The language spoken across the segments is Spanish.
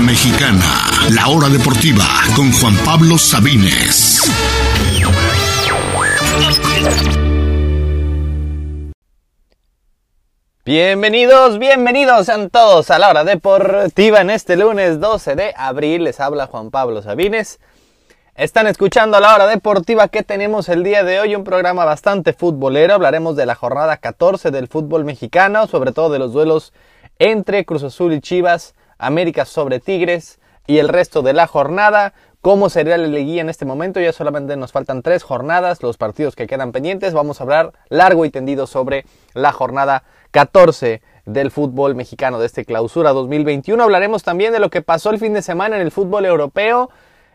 Mexicana, la hora deportiva con Juan Pablo Sabines. Bienvenidos, bienvenidos sean todos a la hora deportiva en este lunes 12 de abril. Les habla Juan Pablo Sabines. Están escuchando la hora deportiva que tenemos el día de hoy, un programa bastante futbolero. Hablaremos de la jornada 14 del fútbol mexicano, sobre todo de los duelos entre Cruz Azul y Chivas, América sobre Tigres y el resto de la jornada. ¿Cómo sería la liguilla en este momento? Ya solamente nos faltan tres jornadas, los partidos que quedan pendientes. Vamos a hablar largo y tendido sobre la jornada 14 del fútbol mexicano de este clausura 2021. Hablaremos también de lo que pasó el fin de semana en el fútbol europeo.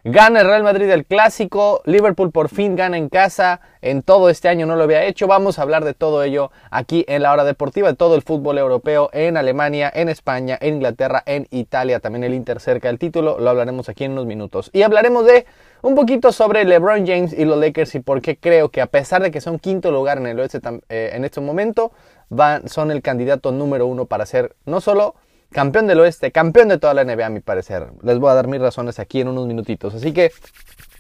Gana el Real Madrid el clásico, Liverpool por fin gana en casa, en todo este año no lo había hecho. Vamos a hablar de todo ello aquí en la hora deportiva, de todo el fútbol europeo en Alemania, en España, en Inglaterra, en Italia, también el Inter cerca del título, lo hablaremos aquí en unos minutos. Y hablaremos de un poquito sobre LeBron James y los Lakers y por qué creo que a pesar de que son quinto lugar en el oeste eh, en este momento, van, son el candidato número uno para ser no solo campeón del oeste, campeón de toda la NBA a mi parecer. Les voy a dar mis razones aquí en unos minutitos. Así que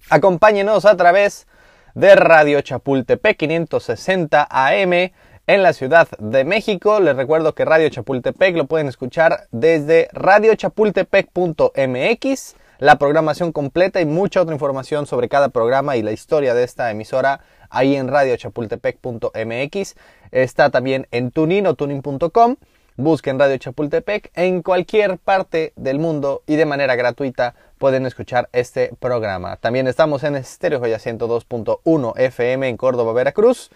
acompáñenos a través de Radio Chapultepec 560 AM en la Ciudad de México. Les recuerdo que Radio Chapultepec lo pueden escuchar desde radiochapultepec.mx. La programación completa y mucha otra información sobre cada programa y la historia de esta emisora ahí en radiochapultepec.mx. Está también en tunin o tunin.com Busquen Radio Chapultepec en cualquier parte del mundo y de manera gratuita pueden escuchar este programa. También estamos en Estéreo Joya 102.1 FM en Córdoba, Veracruz.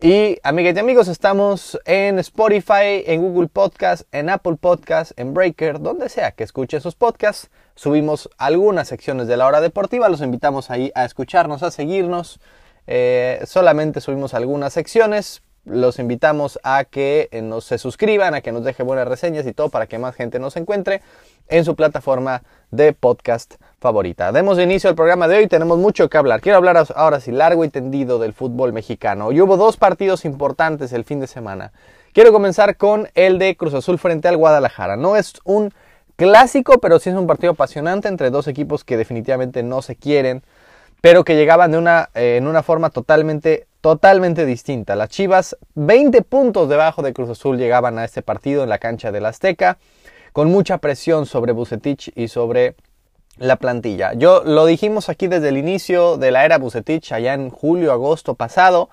Y amigas y amigos, estamos en Spotify, en Google Podcast, en Apple Podcast, en Breaker, donde sea que escuche sus podcasts. Subimos algunas secciones de la hora deportiva, los invitamos ahí a escucharnos, a seguirnos. Eh, solamente subimos algunas secciones, los invitamos a que eh, nos se suscriban, a que nos dejen buenas reseñas y todo para que más gente nos encuentre en su plataforma de podcast favorita. Demos inicio al programa de hoy, tenemos mucho que hablar. Quiero hablar ahora sí largo y tendido del fútbol mexicano. Hoy hubo dos partidos importantes el fin de semana. Quiero comenzar con el de Cruz Azul frente al Guadalajara. No es un clásico, pero sí es un partido apasionante entre dos equipos que definitivamente no se quieren, pero que llegaban de una, eh, en una forma totalmente totalmente distinta. Las Chivas, 20 puntos debajo de Cruz Azul, llegaban a este partido en la cancha del Azteca, con mucha presión sobre Bucetich y sobre la plantilla. Yo lo dijimos aquí desde el inicio de la era Bucetich, allá en julio, agosto pasado,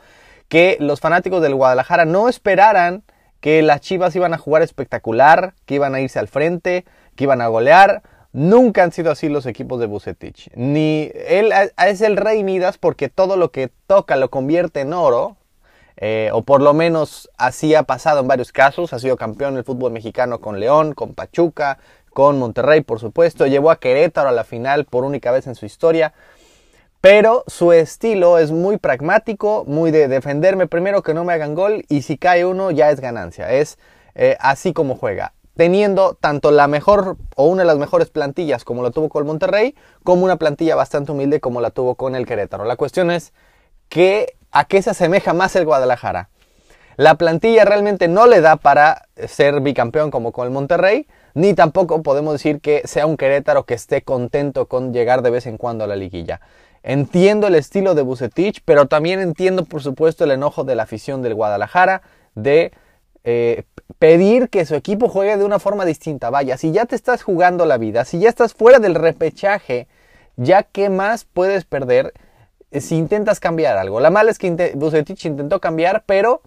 que los fanáticos del Guadalajara no esperaran que las Chivas iban a jugar espectacular, que iban a irse al frente, que iban a golear. Nunca han sido así los equipos de Bucetich. Ni él es el rey Midas porque todo lo que toca lo convierte en oro. Eh, o por lo menos así ha pasado en varios casos. Ha sido campeón del fútbol mexicano con León, con Pachuca, con Monterrey, por supuesto. Llevó a Querétaro a la final por única vez en su historia. Pero su estilo es muy pragmático, muy de defenderme primero que no me hagan gol y si cae uno ya es ganancia. Es eh, así como juega teniendo tanto la mejor o una de las mejores plantillas como la tuvo con el Monterrey, como una plantilla bastante humilde como la tuvo con el Querétaro. La cuestión es que a qué se asemeja más el Guadalajara. La plantilla realmente no le da para ser bicampeón como con el Monterrey, ni tampoco podemos decir que sea un Querétaro que esté contento con llegar de vez en cuando a la liguilla. Entiendo el estilo de Bucetich, pero también entiendo por supuesto el enojo de la afición del Guadalajara de eh, pedir que su equipo juegue de una forma distinta. Vaya, si ya te estás jugando la vida, si ya estás fuera del repechaje, ya qué más puedes perder eh, si intentas cambiar algo. La mala es que Bucetich intentó cambiar, pero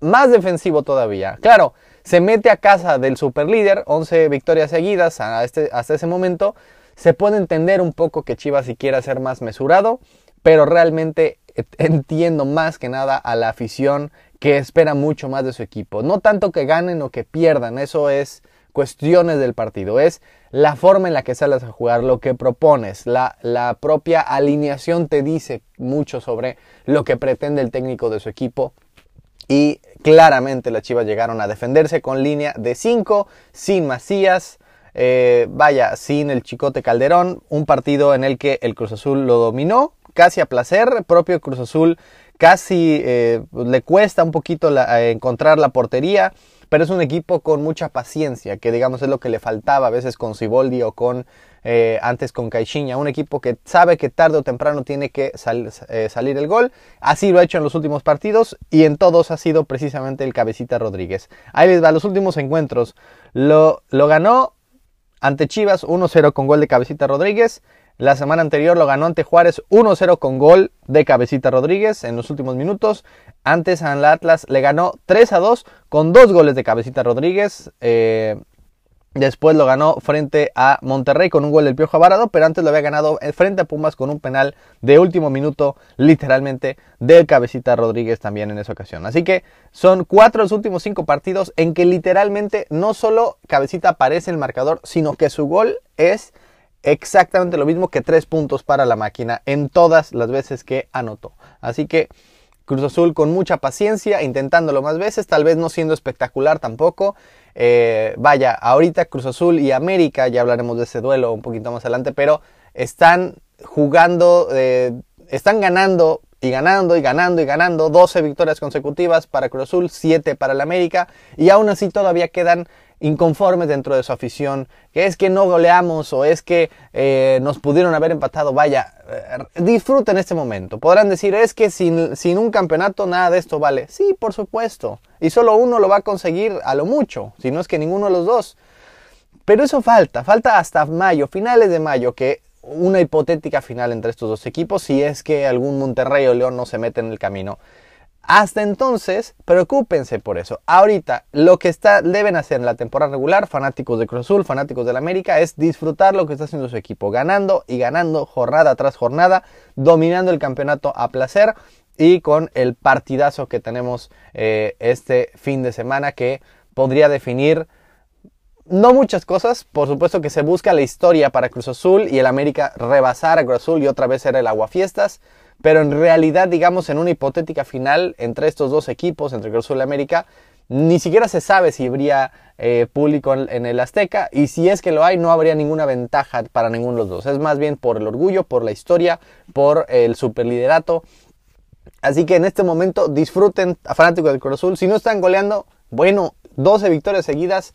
más defensivo todavía. Claro, se mete a casa del superlíder, 11 victorias seguidas este, hasta ese momento. Se puede entender un poco que Chivas si quiera ser más mesurado, pero realmente eh, entiendo más que nada a la afición que espera mucho más de su equipo. No tanto que ganen o que pierdan, eso es cuestiones del partido, es la forma en la que sales a jugar, lo que propones, la, la propia alineación te dice mucho sobre lo que pretende el técnico de su equipo. Y claramente las Chivas llegaron a defenderse con línea de 5, sin Macías, eh, vaya, sin el Chicote Calderón, un partido en el que el Cruz Azul lo dominó, casi a placer, propio Cruz Azul casi eh, le cuesta un poquito encontrar la portería, pero es un equipo con mucha paciencia, que digamos es lo que le faltaba a veces con Siboldi o con eh, antes con Caixinha, un equipo que sabe que tarde o temprano tiene que eh, salir el gol, así lo ha hecho en los últimos partidos y en todos ha sido precisamente el cabecita Rodríguez. Ahí les va, los últimos encuentros. Lo, lo ganó ante Chivas 1-0 con gol de cabecita Rodríguez, la semana anterior lo ganó ante Juárez 1-0 con gol de Cabecita Rodríguez en los últimos minutos. Antes al Atlas le ganó 3-2 con dos goles de Cabecita Rodríguez. Eh, después lo ganó frente a Monterrey con un gol del Piojo Avarado, pero antes lo había ganado frente a Pumas con un penal de último minuto, literalmente, del Cabecita Rodríguez también en esa ocasión. Así que son cuatro los últimos cinco partidos en que literalmente no solo Cabecita aparece en el marcador, sino que su gol es exactamente lo mismo que tres puntos para la máquina en todas las veces que anotó. Así que Cruz Azul con mucha paciencia, intentándolo más veces, tal vez no siendo espectacular tampoco. Eh, vaya, ahorita Cruz Azul y América, ya hablaremos de ese duelo un poquito más adelante, pero están jugando, eh, están ganando y ganando y ganando y ganando 12 victorias consecutivas para Cruz Azul, 7 para el América y aún así todavía quedan inconformes dentro de su afición, que es que no goleamos o es que eh, nos pudieron haber empatado, vaya, eh, disfruten este momento. Podrán decir, es que sin, sin, un campeonato nada de esto vale. Sí, por supuesto. Y solo uno lo va a conseguir a lo mucho, si no es que ninguno de los dos. Pero eso falta, falta hasta mayo, finales de mayo, que una hipotética final entre estos dos equipos, si es que algún Monterrey o León no se mete en el camino. Hasta entonces, preocúpense por eso. Ahorita, lo que deben hacer en la temporada regular, fanáticos de Cruz Azul, fanáticos de la América, es disfrutar lo que está haciendo su equipo, ganando y ganando jornada tras jornada, dominando el campeonato a placer y con el partidazo que tenemos eh, este fin de semana que podría definir no muchas cosas, por supuesto que se busca la historia para Cruz Azul y el América rebasar a Cruz Azul y otra vez ser el aguafiestas pero en realidad, digamos, en una hipotética final entre estos dos equipos, entre Cruz Azul y América, ni siquiera se sabe si habría eh, público en, el Azteca y si es que lo hay no habría ninguna ventaja para ninguno de los dos. Es más bien por el orgullo, por la historia, por el superliderato. Así que en este momento disfruten a fanáticos del Cruz Azul. Si no están goleando, bueno, 12 victorias seguidas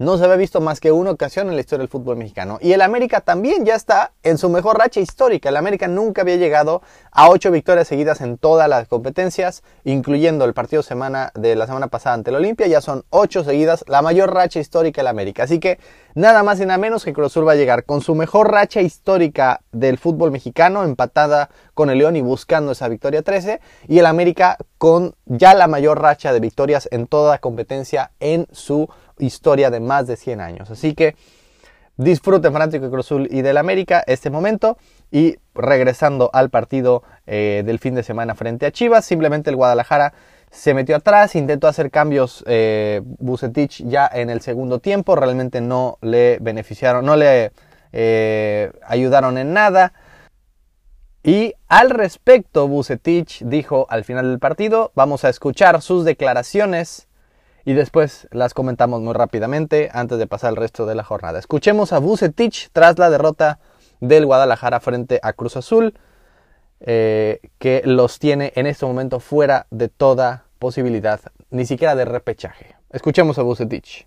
no se había visto más que una ocasión en la historia del fútbol mexicano. Y el América también ya está en su mejor racha histórica. El América nunca había llegado a ocho victorias seguidas en todas las competencias, incluyendo el partido semana de la semana pasada ante el Olimpia. Ya son ocho seguidas, la mayor racha histórica del América. Así que nada más y nada menos que Cruz Azul va a llegar con su mejor racha histórica del fútbol mexicano, empatada con el León y buscando esa victoria 13. Y el América con ya la mayor racha de victorias en toda competencia en su historia de más de 100 años. Así que disfruten fanático de Cruz y del América este momento. Y regresando al partido eh, del fin de semana frente a Chivas, simplemente el Guadalajara se metió atrás, intentó hacer cambios eh, ya en el segundo tiempo, realmente no le beneficiaron, no le eh, ayudaron en nada. Y al respecto, Bucetich dijo al final del partido, vamos a escuchar sus declaraciones y después las comentamos muy rápidamente antes de pasar el resto de la jornada. Escuchemos a Bucetich tras la derrota del Guadalajara frente a Cruz Azul, eh, que los tiene en este momento fuera de toda posibilidad, ni siquiera de repechaje. Escuchemos a Bucetich.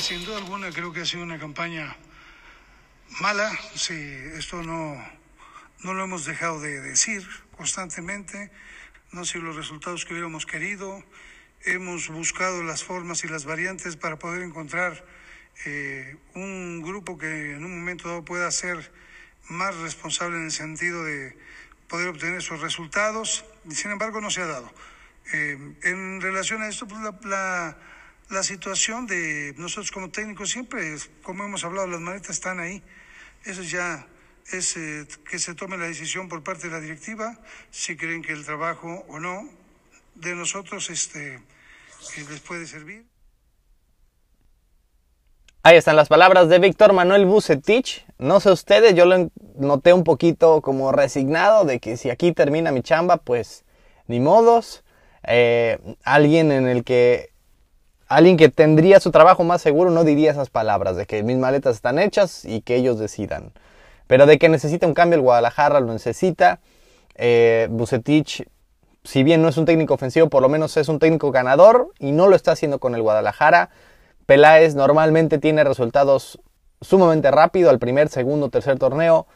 sin duda alguna creo que ha sido una campaña mala, sí, esto no, no lo hemos dejado de decir constantemente, no han sido los resultados que hubiéramos querido, hemos buscado las formas y las variantes para poder encontrar eh, un grupo que en un momento dado pueda ser más responsable en el sentido de poder obtener esos resultados, sin embargo no se ha dado. Eh, en relación a esto, pues la, la, situación de nosotros como técnicos siempre, como hemos hablado, las maletas están ahí. Eso ya es eh, que se tome la decisión por parte de la directiva, si creen que el trabajo o no de nosotros este, les puede servir. Ahí están las palabras de Víctor Manuel Bucetich. No sé ustedes, yo lo noté un poquito como resignado de que si aquí termina mi chamba, pues ni modos. Eh, alguien en el que alguien que tendría su trabajo más seguro no diría esas palabras de que mis maletas están hechas y que ellos decidan. Pero de que necesita un cambio el Guadalajara lo necesita. Eh, Bucetich si bien no es un técnico ofensivo, por lo menos es un técnico ganador y no lo está haciendo con el Guadalajara. Peláez normalmente tiene resultados sumamente rápido al primer, segundo, tercer torneo.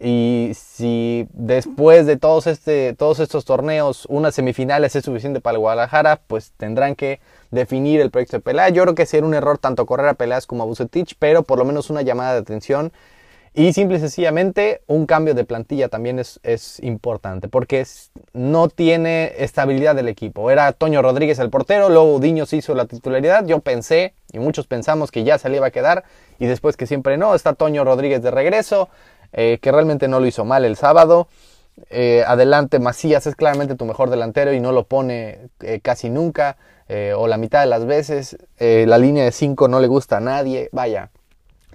Y si después de todos, este, todos estos torneos unas semifinales es suficiente para el Guadalajara, pues tendrán que definir el proyecto de Peláez. Yo creo que sería un error tanto correr a Peláez como a Bucetich, pero por lo menos una llamada de atención y simple y sencillamente un cambio de plantilla también es, es importante porque no tiene estabilidad del equipo. Era Toño Rodríguez el portero, luego Diños hizo la titularidad. Yo pensé y muchos pensamos que ya se le iba a quedar y después que siempre no. Está Toño Rodríguez de regreso, eh, que realmente no lo hizo mal el sábado. Eh, adelante Macías es claramente tu mejor delantero y no lo pone eh, casi nunca o la mitad de las veces. la línea de 5 no le gusta a nadie. Vaya,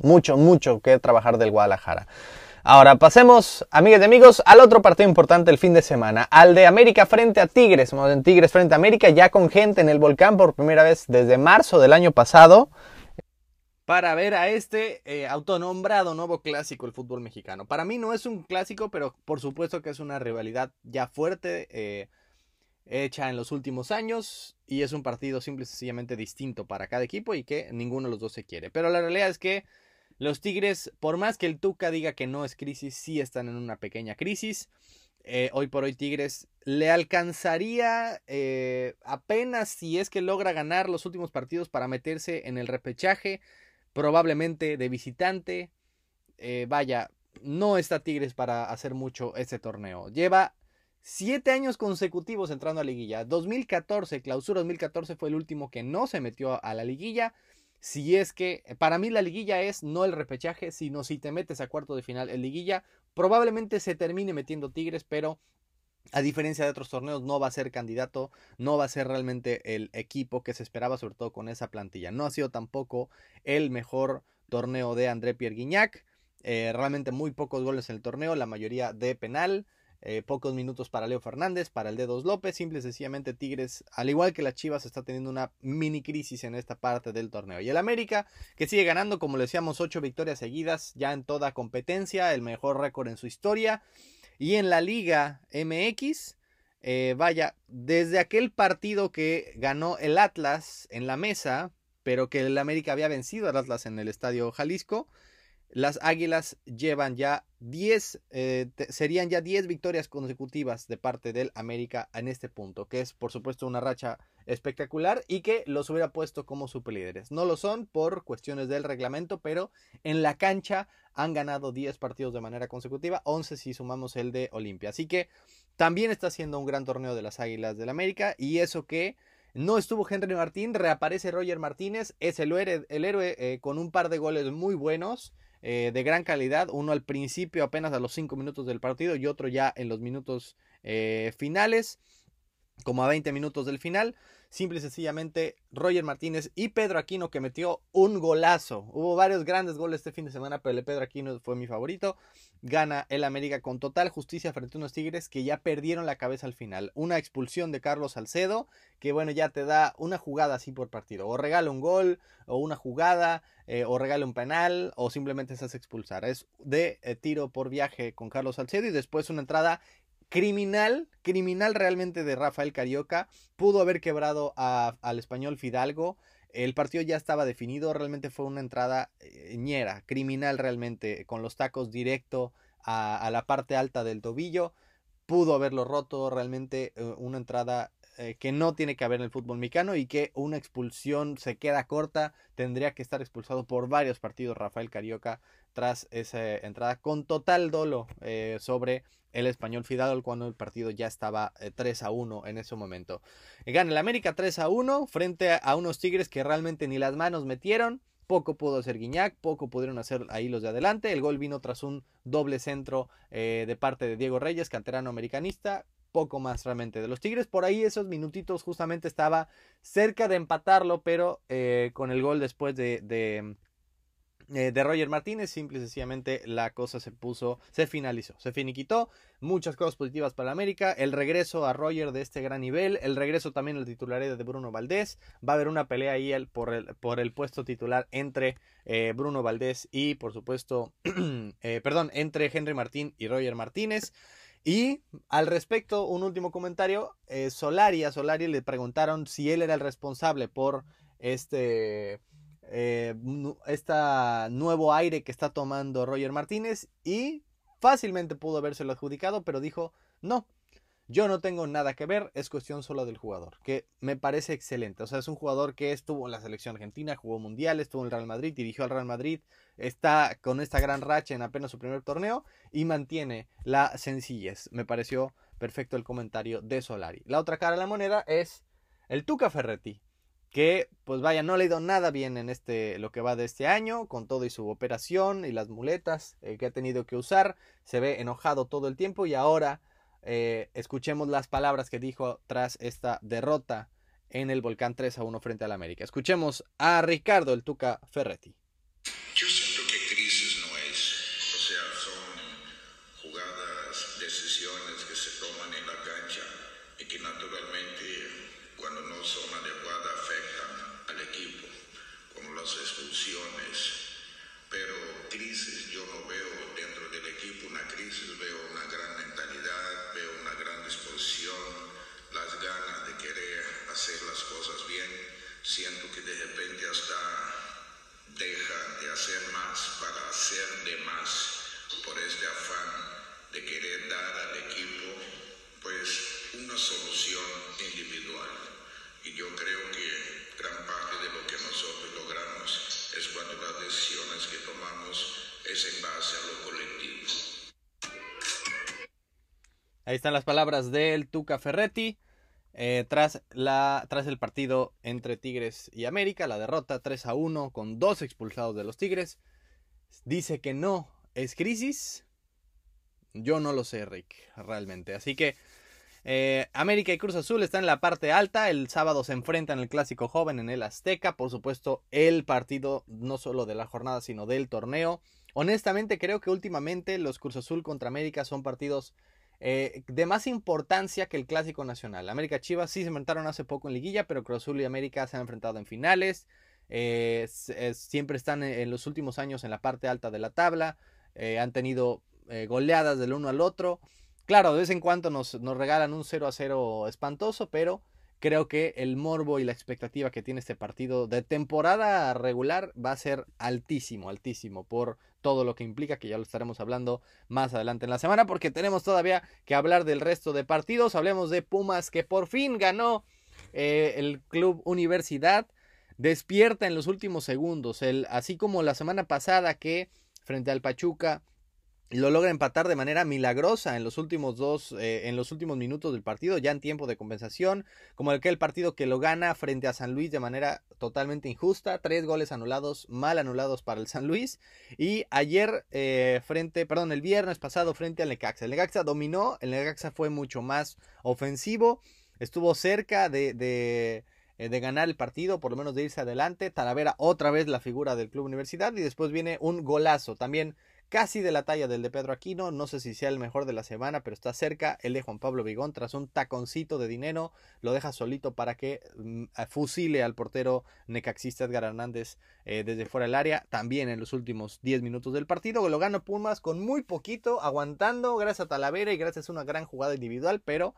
mucho, mucho que trabajar del Guadalajara. Ahora pasemos, amigas y amigos, al otro partido importante del fin de semana, al de América frente a Tigres. En Tigres frente a América, ya con gente en el volcán por primera vez desde marzo del año pasado. Para ver a este eh, autonombrado nuevo clásico del fútbol mexicano. Para mí no es un clásico, pero por supuesto que es una rivalidad ya fuerte, eh, hecha en los últimos años. Y es un partido simple y sencillamente distinto para cada equipo y que ninguno de los dos se quiere. Pero la realidad es que los Tigres, por más que el Tuca diga que no es crisis, sí están en una pequeña crisis. Eh, hoy por hoy Tigres le alcanzaría eh, apenas si es que logra ganar los últimos partidos para meterse en el repechaje, probablemente de visitante. Eh, vaya, no está Tigres para hacer mucho este torneo. Lleva siete años consecutivos entrando a liguilla. 2014, clausura 2014 fue el último que no se metió a la liguilla si es que para mí la liguilla es no el repechaje, sino si te metes a cuarto de final en liguilla, probablemente se termine metiendo Tigres, pero a diferencia de otros torneos, no va a ser candidato, no va a ser realmente el equipo que se esperaba, sobre todo con esa plantilla. No ha sido tampoco el mejor torneo de André Pierre. Eh, realmente muy pocos goles en el torneo, la mayoría de penal. Eh, pocos minutos para Leo Fernández, para el Dedos López, simple y sencillamente Tigres, al igual que las Chivas, está teniendo una mini crisis en esta parte del torneo. Y el América, que sigue ganando, como le decíamos, ocho victorias seguidas, ya en toda competencia, el mejor récord en su historia. Y en la Liga MX, eh, vaya, desde aquel partido que ganó el Atlas en la mesa, pero que el América había vencido al Atlas en el Estadio Jalisco, las Águilas llevan ya 10, eh, serían ya 10 victorias consecutivas de parte del América en este punto, que es por supuesto una racha espectacular y que los hubiera puesto como superlíderes. No lo son por cuestiones del reglamento, pero en la cancha han ganado 10 partidos de manera consecutiva, 11 si sumamos el de Olimpia. Así que también está siendo un gran torneo de las Águilas del América y eso que no estuvo Henry Martín, reaparece Roger Martínez, es el el héroe eh, con un par de goles muy buenos. Eh, de gran calidad, uno al principio apenas a los 5 minutos del partido y otro ya en los minutos eh, finales, como a 20 minutos del final. Simple y sencillamente Roger Martínez y Pedro Aquino que metió un golazo. Hubo varios grandes goles este fin de semana, pero el de Pedro Aquino fue mi favorito. Gana el América con total justicia frente a unos Tigres que ya perdieron la cabeza al final. Una expulsión de Carlos Salcedo que bueno ya te da una jugada así por partido. O regala un gol o una jugada eh, o regala un penal o simplemente se hace expulsar. Es de eh, tiro por viaje con Carlos Salcedo y después una entrada criminal, criminal realmente de Rafael Carioca, pudo haber quebrado al español Fidalgo. El partido ya estaba definido, realmente fue una entrada eh, ñera, criminal realmente, con los tacos directo a, la parte alta del tobillo. Pudo haberlo roto, realmente eh, una entrada eh, que no tiene que haber en el fútbol mexicano y que una expulsión se queda corta. Tendría que estar expulsado por varios partidos Rafael Carioca tras esa entrada con total dolo sobre el español Fidalgo cuando el partido ya estaba 3 eh, a 1 en ese momento. Gana el América 3 a 1 frente a unos Tigres que realmente ni las manos metieron. Poco pudo hacer Guiñac, poco pudieron hacer ahí los de adelante. El gol vino tras un doble centro eh, de parte de Diego Reyes, canterano americanista. Poco más realmente de los Tigres. Por ahí esos minutitos justamente estaba cerca de empatarlo, pero eh, con el gol después de eh, de Roger Martínez, simple y sencillamente la cosa se puso, se finalizó, se finiquitó, muchas cosas positivas para América, el regreso a Roger de este gran nivel, el regreso también al titularidad de Bruno Valdés, va a haber una pelea ahí por, el, por el puesto titular entre eh, Bruno Valdés y por supuesto, eh, perdón, entre Henry Martín y Roger Martínez. Y al respecto, un último comentario, Solari, a Solari le preguntaron si él era el responsable por este, eh, nuevo aire que está tomando Roger Martínez y fácilmente pudo habérselo adjudicado, pero dijo, no, yo no tengo nada que ver, es cuestión solo del jugador, que me parece excelente. O sea, es un jugador que estuvo en la selección argentina, jugó mundial, estuvo en el Real Madrid, dirigió al Real Madrid, está con esta gran racha en apenas su primer torneo y mantiene la sencillez. Me pareció perfecto el comentario de Solari. La otra cara de la moneda es el Tuca Ferretti, que pues vaya, no le ha ido nada bien en este lo que va de este año, con todo y su operación y las muletas eh, que ha tenido que usar, se ve enojado todo el tiempo y ahora eh, escuchemos las palabras que dijo tras esta derrota en el Volcán 3 a 1 frente al América. Escuchemos a Ricardo el Tuca Ferretti. Crisis yo no veo dentro del equipo una crisis, veo una gran mentalidad, las ganas de querer hacer las cosas bien, siento que de repente hasta deja de hacer más para hacer de más por este afán de querer dar al equipo pues una solución individual. Y yo creo que gran parte de lo que nosotros logramos es cuando las decisiones que tomamos es en base a lo colectivo. Ahí están las palabras del Tuca Ferretti. Eh, tras, la, tras el partido entre Tigres y América, la derrota 3 a 1 con dos expulsados de los Tigres. Dice que no es crisis. Yo no lo sé, Rick, realmente. Así que eh, América y Cruz Azul están en la parte alta. El sábado se enfrentan el clásico joven en el Azteca. Por supuesto, el partido no solo de la jornada, sino del torneo. Honestamente, creo que últimamente los Cruz Azul contra América son partidos eh, de más importancia que el Clásico Nacional. América Chivas sí se enfrentaron hace poco en liguilla, pero Cruz Azul y América se han enfrentado en finales. Eh, siempre están en, los últimos años en la parte alta de la tabla. Han tenido goleadas del uno al otro. Claro, de vez en cuando nos, nos regalan un 0 a 0 espantoso, pero creo que el morbo y la expectativa que tiene este partido de temporada regular va a ser altísimo, altísimo por todo lo que implica, que ya lo estaremos hablando más adelante en la semana, porque tenemos todavía que hablar del resto de partidos. Hablemos de Pumas, que por fin ganó eh, el Club Universidad. Despierta en los últimos segundos, el, así como la semana pasada que frente al Pachuca lo logra empatar de manera milagrosa en los últimos dos, eh, en los últimos minutos del partido, ya en tiempo de compensación, como el que el partido que lo gana frente a San Luis de manera totalmente injusta, tres goles anulados, mal anulados para el San Luis, y ayer eh, frente, perdón, el viernes pasado frente al Necaxa, el Necaxa dominó, el Necaxa fue mucho más ofensivo, estuvo cerca de, de eh, de ganar el partido, por lo menos de irse adelante. Talavera otra vez la figura del Club Universidad y después viene un golazo también casi de la talla del de Pedro Aquino, no sé si sea el mejor de la semana, pero está cerca, el de Juan Pablo Vigón, tras un taconcito de dinero, lo deja solito para que mm, fusile al portero necaxista Edgar Hernández eh, desde fuera del área, también en los últimos 10 minutos del partido, lo gana Pumas con muy poquito, aguantando, gracias a Talavera y gracias a una gran jugada individual, pero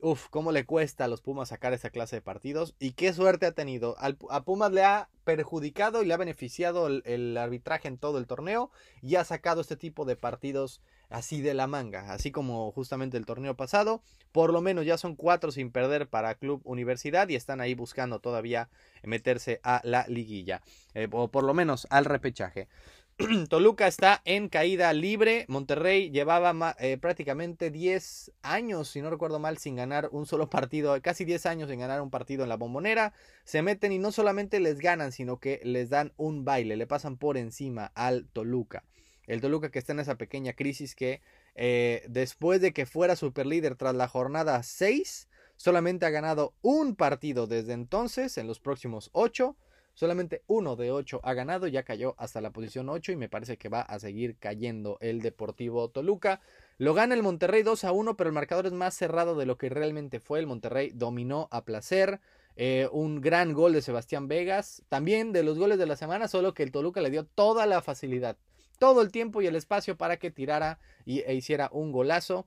Uf, cómo le cuesta a los Pumas sacar esa clase de partidos y qué suerte ha tenido. a Pumas le ha perjudicado y le ha beneficiado el, arbitraje en todo el torneo y ha sacado este tipo de partidos así de la manga, así como justamente el torneo pasado. Por lo menos ya son cuatro sin perder para Club Universidad y están ahí buscando todavía meterse a la liguilla, eh, o por lo menos al repechaje. Toluca está en caída libre. Monterrey llevaba eh, prácticamente 10 años, si no recuerdo mal, sin ganar un solo partido, casi 10 años sin ganar un partido en la bombonera. Se meten y no solamente les ganan, sino que les dan un baile, le pasan por encima al Toluca. El Toluca que está en esa pequeña crisis que eh, después de que fuera superlíder tras la jornada 6, solamente ha ganado un partido desde entonces, en los próximos 8 Solamente uno de ocho ha ganado, ya cayó hasta la posición 8 y me parece que va a seguir cayendo el Deportivo Toluca. Lo gana el Monterrey 2 a 1, pero el marcador es más cerrado de lo que realmente fue. El Monterrey dominó a placer. Eh, un gran gol de Sebastián Vegas. También de los goles de la semana, solo que el Toluca le dio toda la facilidad, todo el tiempo y el espacio para que tirara y, e hiciera un golazo.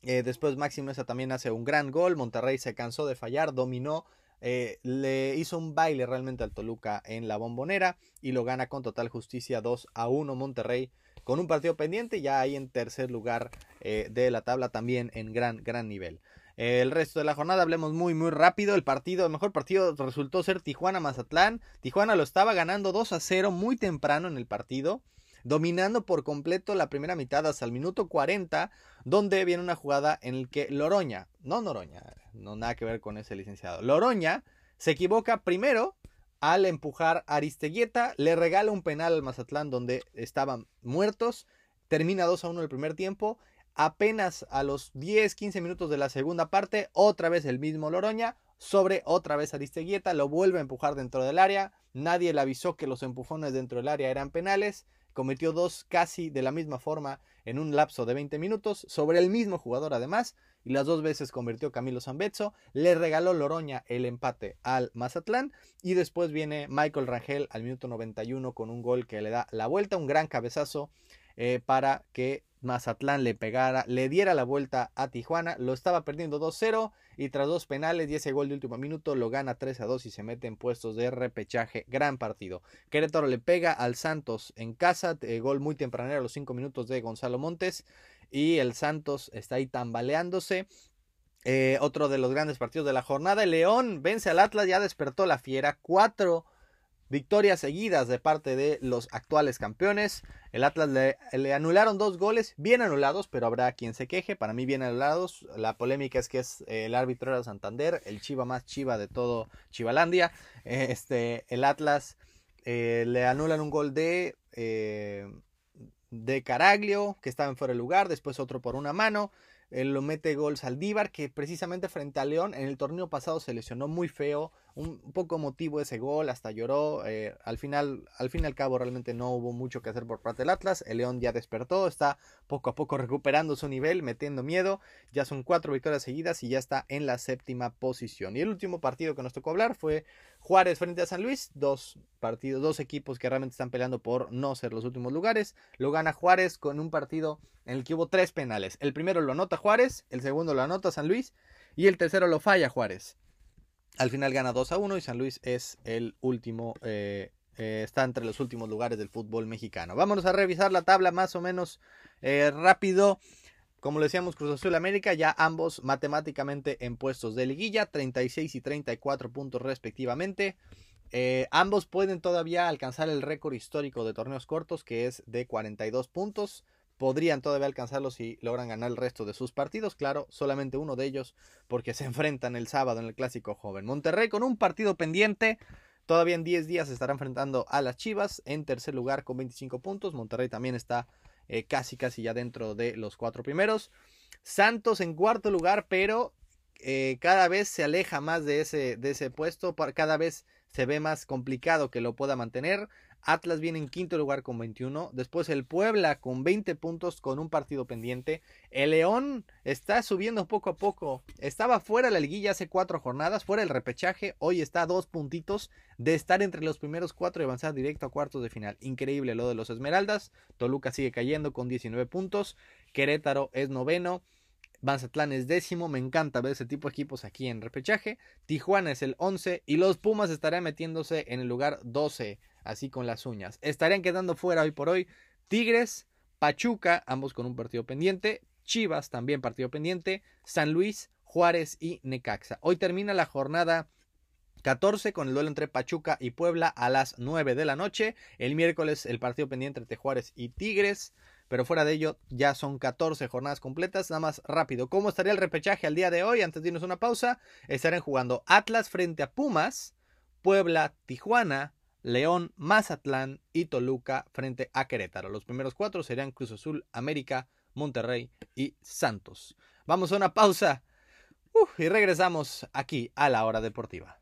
Eh, después Maxi Mesa también hace un gran gol. Monterrey se cansó de fallar, dominó. Eh, le hizo un baile realmente al Toluca en la bombonera y lo gana con total justicia 2 a 1 Monterrey con un partido pendiente ya ahí en tercer lugar eh, de la tabla también en gran gran nivel. El resto de la jornada hablemos muy muy rápido. El partido, el mejor partido resultó ser Tijuana Mazatlán. Tijuana lo estaba ganando 2 a 0 muy temprano en el partido dominando por completo la primera mitad hasta el minuto 40, donde viene una jugada en el que Loroña, no Noroña, no nada que ver con ese licenciado, Loroña se equivoca primero al empujar a Aristeguieta, le regala un penal al Mazatlán donde estaban muertos, termina 2 a 1 el primer tiempo, apenas a los 10, 15 minutos de la segunda parte, otra vez el mismo Loroña, sobre otra vez Aristeguieta, lo vuelve a empujar dentro del área, nadie le avisó que los empujones dentro del área eran penales, cometió dos casi de la misma forma en un lapso de 20 minutos sobre el mismo jugador además y las dos veces convirtió Camilo Zambezzo, le regaló Loroña el empate al Mazatlán y después viene Michael Rangel al minuto 91 con un gol que le da la vuelta, un gran cabezazo eh, para que Mazatlán le pegara, le diera la vuelta a Tijuana, lo estaba perdiendo 2-0 y tras dos penales y ese gol de último minuto lo gana 3-2 y se mete en puestos de repechaje, gran partido. Querétaro le pega al Santos en casa, eh, gol muy tempranero a los 5 minutos de Gonzalo Montes y el Santos está ahí tambaleándose. Eh, otro de los grandes partidos de la jornada, el León vence al Atlas, ya despertó la fiera, 4 victorias seguidas de parte de los actuales campeones. El Atlas le, anularon dos goles, bien anulados, pero habrá quien se queje. Para mí, bien anulados. La polémica es que es eh, el árbitro era Santander, el chiva más chiva de todo Chivalandia. Este, el Atlas eh, le anulan un gol de, eh, de Caraglio, que estaba en fuera de lugar, después otro por una mano. Él lo mete gol Saldívar, que precisamente frente a León en el torneo pasado se lesionó muy feo, un poco emotivo ese gol, hasta lloró. Eh, al final, al fin y al cabo, realmente no hubo mucho que hacer por parte del Atlas. El León ya despertó, está poco a poco recuperando su nivel, metiendo miedo. Ya son cuatro victorias seguidas y ya está en la séptima posición. Y el último partido que nos tocó hablar fue Juárez frente a San Luis, dos partidos, dos equipos que realmente están peleando por no ser los últimos lugares. Lo gana Juárez con un partido en el que hubo tres penales. El primero lo anota Juárez, el segundo lo anota San Luis y el tercero lo falla Juárez. Al final gana 2 a 1 y San Luis es el último, eh, eh, está entre los últimos lugares del fútbol mexicano. Vámonos a revisar la tabla más o menos eh, rápido. Como le decíamos, Cruz Azul América, ya ambos matemáticamente en puestos de liguilla, 36 y 34 puntos respectivamente. Ambos pueden todavía alcanzar el récord histórico de torneos cortos, que es de 42 puntos. Podrían todavía alcanzarlo si logran ganar el resto de sus partidos. Claro, solamente uno de ellos, porque se enfrentan el sábado en el Clásico Joven. Monterrey con un partido pendiente. Todavía en 10 días estará enfrentando a las Chivas en tercer lugar con 25 puntos. Monterrey también está eh, casi casi ya dentro de los cuatro primeros. Santos en cuarto lugar, pero eh, cada vez se aleja más de ese, de ese puesto, cada vez se ve más complicado que lo pueda mantener. Atlas viene en quinto lugar con 21. Después el Puebla con 20 puntos con un partido pendiente. El León está subiendo poco a poco. Estaba fuera de la liguilla hace cuatro jornadas, fuera del repechaje. Hoy está a dos puntitos de estar entre los primeros cuatro y avanzar directo a cuartos de final. Increíble lo de los Esmeraldas. Toluca sigue cayendo con 19 puntos. Querétaro es noveno. Mazatlán es décimo, me encanta ver ese tipo de equipos aquí en repechaje. Tijuana es el 11 y los Pumas estarán metiéndose en el lugar 12, así con las uñas. Estarían quedando fuera hoy por hoy Tigres, Pachuca, ambos con un partido pendiente, Chivas también partido pendiente, San Luis, Juárez y Necaxa. Hoy termina la jornada 14 con el duelo entre Pachuca y Puebla a las 9 de la noche. El miércoles el partido pendiente entre Juárez y Tigres. Pero fuera de ello, ya son 14 jornadas completas. Nada más rápido. ¿Cómo estaría el repechaje al día de hoy? Antes de irnos una pausa, estarán jugando Atlas frente a Pumas, Puebla, Tijuana, León, Mazatlán y Toluca frente a Querétaro. Los primeros cuatro serían Cruz Azul, América, Monterrey y Santos. Vamos a una pausa y regresamos aquí a la hora deportiva.